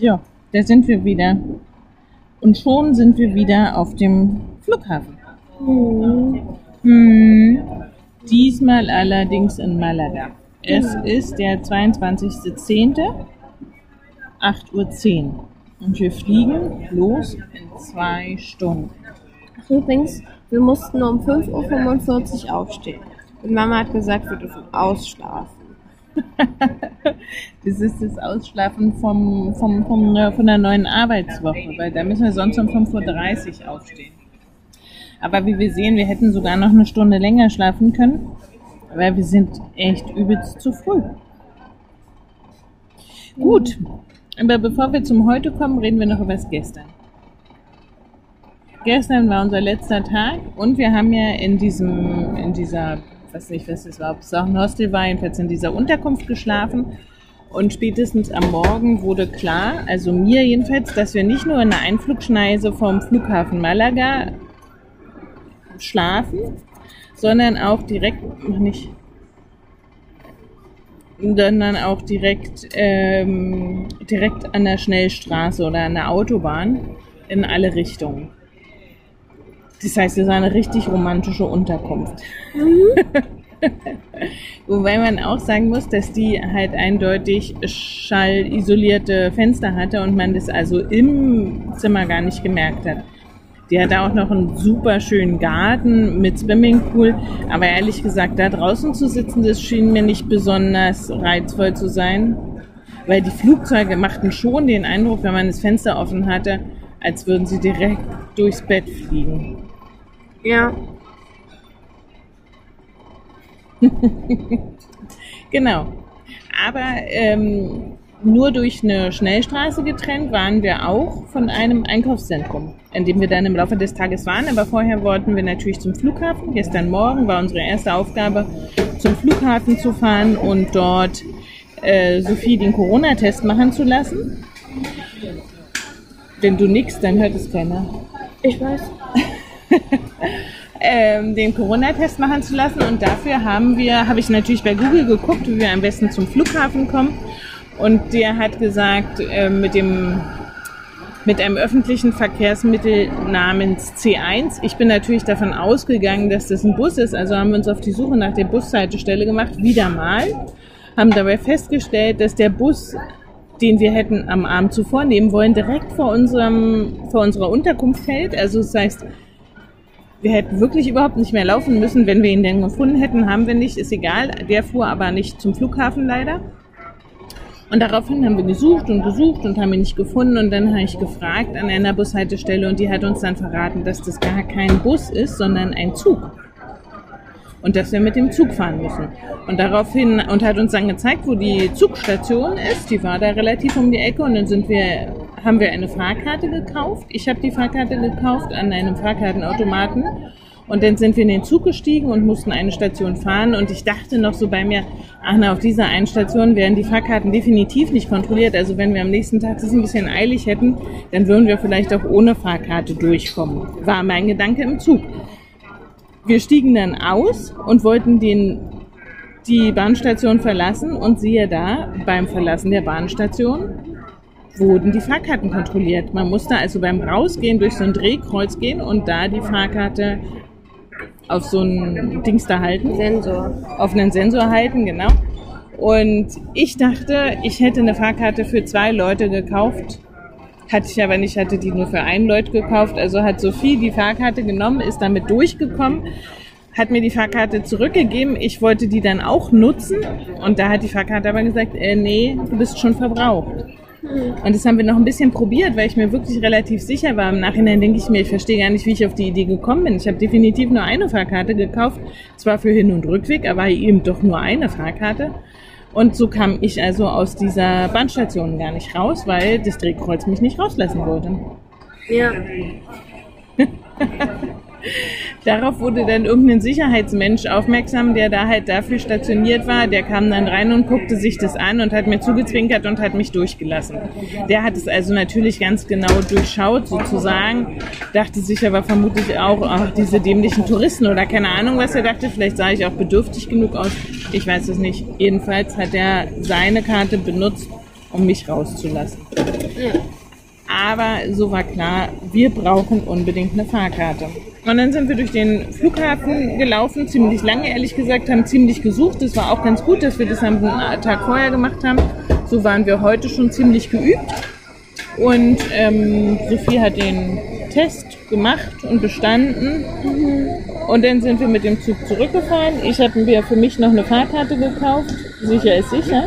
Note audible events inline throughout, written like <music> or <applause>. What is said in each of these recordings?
Ja, da sind wir wieder. Und schon sind wir wieder auf dem Flughafen. Hm. Diesmal allerdings in Malaga. Es ist der 22.10. 8.10 Uhr. Und wir fliegen los in zwei Stunden. Ach, übrigens, wir mussten um 5.45 Uhr aufstehen. Und Mama hat gesagt, wir dürfen ausschlafen. <laughs> Das ist das Ausschlafen vom, vom, vom, von der neuen Arbeitswoche, weil da müssen wir sonst um 5.30 Uhr aufstehen. Aber wie wir sehen, wir hätten sogar noch eine Stunde länger schlafen können, weil wir sind echt übelst zu früh. Gut, aber bevor wir zum Heute kommen, reden wir noch über das Gestern. Gestern war unser letzter Tag und wir haben ja in diesem, in dieser, weiß nicht, was das war, ob es auch ein Hostel war, jedenfalls in dieser Unterkunft geschlafen. Und spätestens am Morgen wurde klar, also mir jedenfalls, dass wir nicht nur in der Einflugschneise vom Flughafen Malaga schlafen, sondern auch direkt, noch nicht, sondern auch direkt, ähm, direkt an der Schnellstraße oder an der Autobahn in alle Richtungen. Das heißt, es ist eine richtig romantische Unterkunft. <laughs> Wobei man auch sagen muss, dass die halt eindeutig schallisolierte Fenster hatte und man das also im Zimmer gar nicht gemerkt hat. Die hatte auch noch einen super schönen Garten mit Swimmingpool, aber ehrlich gesagt, da draußen zu sitzen, das schien mir nicht besonders reizvoll zu sein, weil die Flugzeuge machten schon den Eindruck, wenn man das Fenster offen hatte, als würden sie direkt durchs Bett fliegen. Ja. <laughs> Genau. Aber ähm, nur durch eine Schnellstraße getrennt waren wir auch von einem Einkaufszentrum, in dem wir dann im Laufe des Tages waren. Aber vorher wollten wir natürlich zum Flughafen. Gestern Morgen war unsere erste Aufgabe, zum Flughafen zu fahren und dort äh, Sophie den Corona-Test machen zu lassen. Wenn du nix, dann hört es keiner. Ich weiß. <laughs> ähm, den Corona-Test machen zu lassen. Und dafür haben wir, habe ich natürlich bei Google geguckt, wie wir am besten zum Flughafen kommen. Und der hat gesagt, äh, mit dem mit einem öffentlichen Verkehrsmittel namens C1. Ich bin natürlich davon ausgegangen, dass das ein Bus ist, also haben wir uns auf die Suche nach der Bushaltestelle gemacht, wieder mal, haben dabei festgestellt, dass der Bus, den wir hätten am Abend zuvor nehmen wollen, direkt vor unserem, vor unserer Unterkunft hält. Also das heißt, wir hätten wirklich überhaupt nicht mehr laufen müssen, wenn wir ihn denn gefunden hätten, haben wir nicht, ist egal. Der fuhr aber nicht zum Flughafen leider. Und daraufhin haben wir gesucht und gesucht und haben ihn nicht gefunden. Und dann habe ich gefragt an einer Bushaltestelle und die hat uns dann verraten, dass das gar kein Bus ist, sondern ein Zug. Und dass wir mit dem Zug fahren müssen. Und daraufhin, und hat uns dann gezeigt, wo die Zugstation ist. Die war da relativ um die Ecke und dann sind wir, haben wir eine Fahrkarte gekauft. Ich habe die Fahrkarte gekauft an einem Fahrkartenautomaten. Und dann sind wir in den Zug gestiegen und mussten eine Station fahren. Und ich dachte noch so bei mir, ach na, auf dieser einen Station werden die Fahrkarten definitiv nicht kontrolliert. Also wenn wir am nächsten Tag es ein bisschen eilig hätten, dann würden wir vielleicht auch ohne Fahrkarte durchkommen. War mein Gedanke im Zug. Wir stiegen dann aus und wollten den, die Bahnstation verlassen und siehe da, beim Verlassen der Bahnstation wurden die Fahrkarten kontrolliert. Man musste also beim Rausgehen durch so ein Drehkreuz gehen und da die Fahrkarte auf so ein Dings da halten. Sensor. Auf einen Sensor halten, genau. Und ich dachte, ich hätte eine Fahrkarte für zwei Leute gekauft. Hatte ich aber nicht, hatte die nur für einen Leut gekauft. Also hat Sophie die Fahrkarte genommen, ist damit durchgekommen, hat mir die Fahrkarte zurückgegeben. Ich wollte die dann auch nutzen. Und da hat die Fahrkarte aber gesagt, äh, nee, du bist schon verbraucht. Und das haben wir noch ein bisschen probiert, weil ich mir wirklich relativ sicher war. Im Nachhinein denke ich mir, ich verstehe gar nicht, wie ich auf die Idee gekommen bin. Ich habe definitiv nur eine Fahrkarte gekauft, zwar für Hin- und Rückweg, aber eben doch nur eine Fahrkarte. Und so kam ich also aus dieser Bahnstation gar nicht raus, weil das Drehkreuz mich nicht rauslassen wollte. Ja. <laughs> <laughs> Darauf wurde dann irgendein Sicherheitsmensch aufmerksam, der da halt dafür stationiert war. Der kam dann rein und guckte sich das an und hat mir zugezwinkert und hat mich durchgelassen. Der hat es also natürlich ganz genau durchschaut sozusagen, dachte sich aber vermutlich auch, ach, diese dämlichen Touristen oder keine Ahnung, was er dachte. Vielleicht sah ich auch bedürftig genug aus. Ich weiß es nicht. Jedenfalls hat er seine Karte benutzt, um mich rauszulassen. Aber so war klar, wir brauchen unbedingt eine Fahrkarte. Und dann sind wir durch den Flughafen gelaufen, ziemlich lange ehrlich gesagt, haben ziemlich gesucht. Es war auch ganz gut, dass wir das am Tag vorher gemacht haben. So waren wir heute schon ziemlich geübt. Und ähm, Sophie hat den Test gemacht und bestanden. Und dann sind wir mit dem Zug zurückgefahren. Ich habe mir für mich noch eine Fahrkarte gekauft. Sicher ist sicher.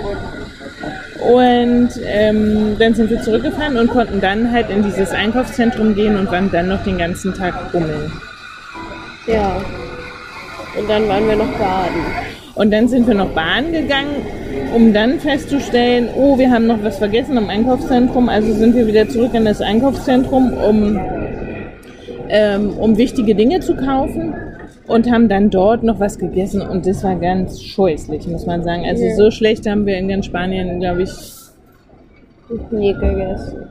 Und ähm, dann sind wir zurückgefahren und konnten dann halt in dieses Einkaufszentrum gehen und waren dann noch den ganzen Tag bummeln. Ja. Und dann waren wir noch baden. Und dann sind wir noch Bahn gegangen, um dann festzustellen, oh, wir haben noch was vergessen im Einkaufszentrum. Also sind wir wieder zurück in das Einkaufszentrum, um, ähm, um wichtige Dinge zu kaufen und haben dann dort noch was gegessen und das war ganz scheußlich, muss man sagen. Also Ja. so schlecht haben wir in ganz Spanien, glaube ich, Nie gegessen.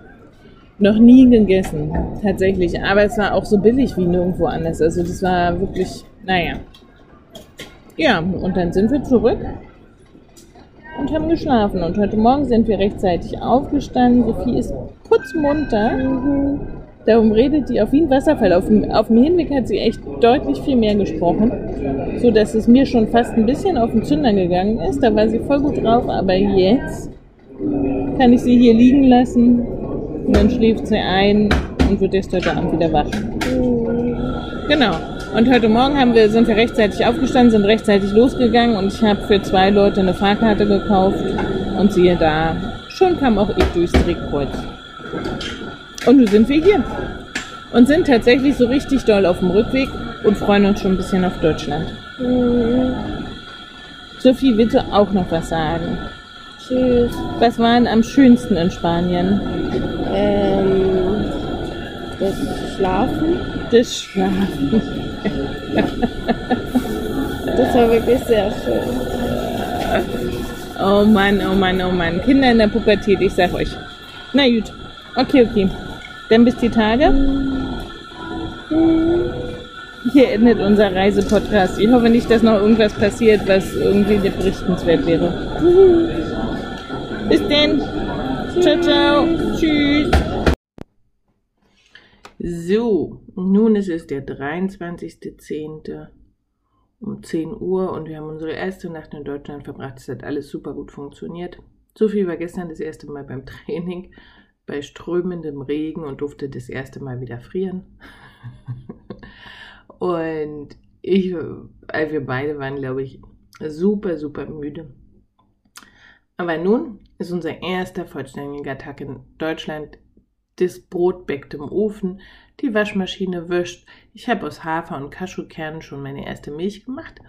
noch nie gegessen, tatsächlich. Aber es war auch so billig wie nirgendwo anders. Also das war wirklich, naja. Ja, und dann sind wir zurück und haben geschlafen. Und heute Morgen sind wir rechtzeitig aufgestanden. Sophie ist putzmunter. Darum redet die auf wie ein Wasserfall. Auf dem, auf dem Hinweg hat sie echt deutlich viel mehr gesprochen, so dass es mir schon fast ein bisschen auf den Zünder gegangen ist. Da war sie voll gut drauf, aber jetzt kann ich sie hier liegen lassen und dann schläft sie ein und wird erst heute Abend wieder wach. Genau. Und heute Morgen haben wir, sind wir rechtzeitig aufgestanden, sind rechtzeitig losgegangen und ich habe für zwei Leute eine Fahrkarte gekauft und siehe da, schon kam auch ich durchs Drehkreuz. Und nun sind wir hier und sind tatsächlich so richtig doll auf dem Rückweg und freuen uns schon ein bisschen auf Deutschland. Sophie, willst du auch noch was sagen? Tschüss. Was war denn am schönsten in Spanien? Ähm, das Schlafen. Das Schlafen. <laughs> Das war wirklich sehr schön. Oh Mann, oh Mann, oh Mann. Kinder in der Pubertät, ich sag euch. Na gut. Okay, okay. Dann bis die Tage. Hier endet unser Reisepodcast. Ich hoffe nicht, dass noch irgendwas passiert, was irgendwie berichtenswert wäre. Bis denn. Ciao, ciao. Tschüss. So, nun ist es der 23.10. um 10 Uhr und wir haben unsere erste Nacht in Deutschland verbracht. Es hat alles super gut funktioniert. Sophie war gestern das erste Mal beim Training bei strömendem Regen und durfte das erste Mal wieder frieren. <laughs> und ich, äh, wir beide waren, glaube ich, super, super müde. Aber nun ist unser erster vollständiger Tag in Deutschland. Das Brot bäckt im Ofen, die Waschmaschine wischt. Ich habe aus Hafer und Cashewkernen schon meine erste Milch gemacht.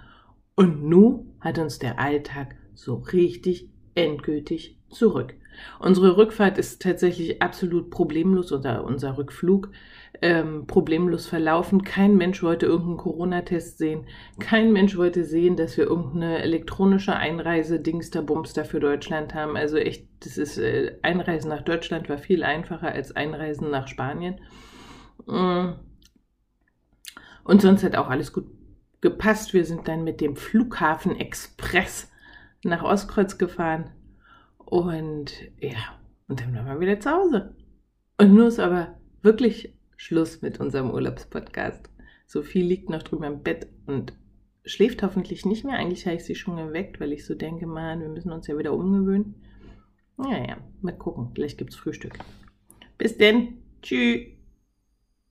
Und nun hat uns der Alltag so richtig endgültig zurück. Unsere Rückfahrt ist tatsächlich absolut problemlos oder unser Rückflug ähm, problemlos verlaufen. Kein Mensch wollte irgendeinen Corona-Test sehen. Kein Mensch wollte sehen, dass wir irgendeine elektronische Einreise Dingster Bumster für Deutschland haben. Also echt, das ist äh, Einreisen nach Deutschland war viel einfacher als Einreisen nach Spanien. Mm. Und sonst hat auch alles gut gepasst. Wir sind dann mit dem Flughafen Express nach Ostkreuz gefahren. Und ja, und dann waren wir wieder zu Hause. Und nun ist aber wirklich Schluss mit unserem Urlaubspodcast. Sophie liegt noch drüber im Bett und schläft hoffentlich nicht mehr. Eigentlich habe ich sie schon geweckt, weil ich so denke, man, wir müssen uns ja wieder umgewöhnen. Naja, mal gucken. Vielleicht gibt es Frühstück. Bis denn. Tschüss.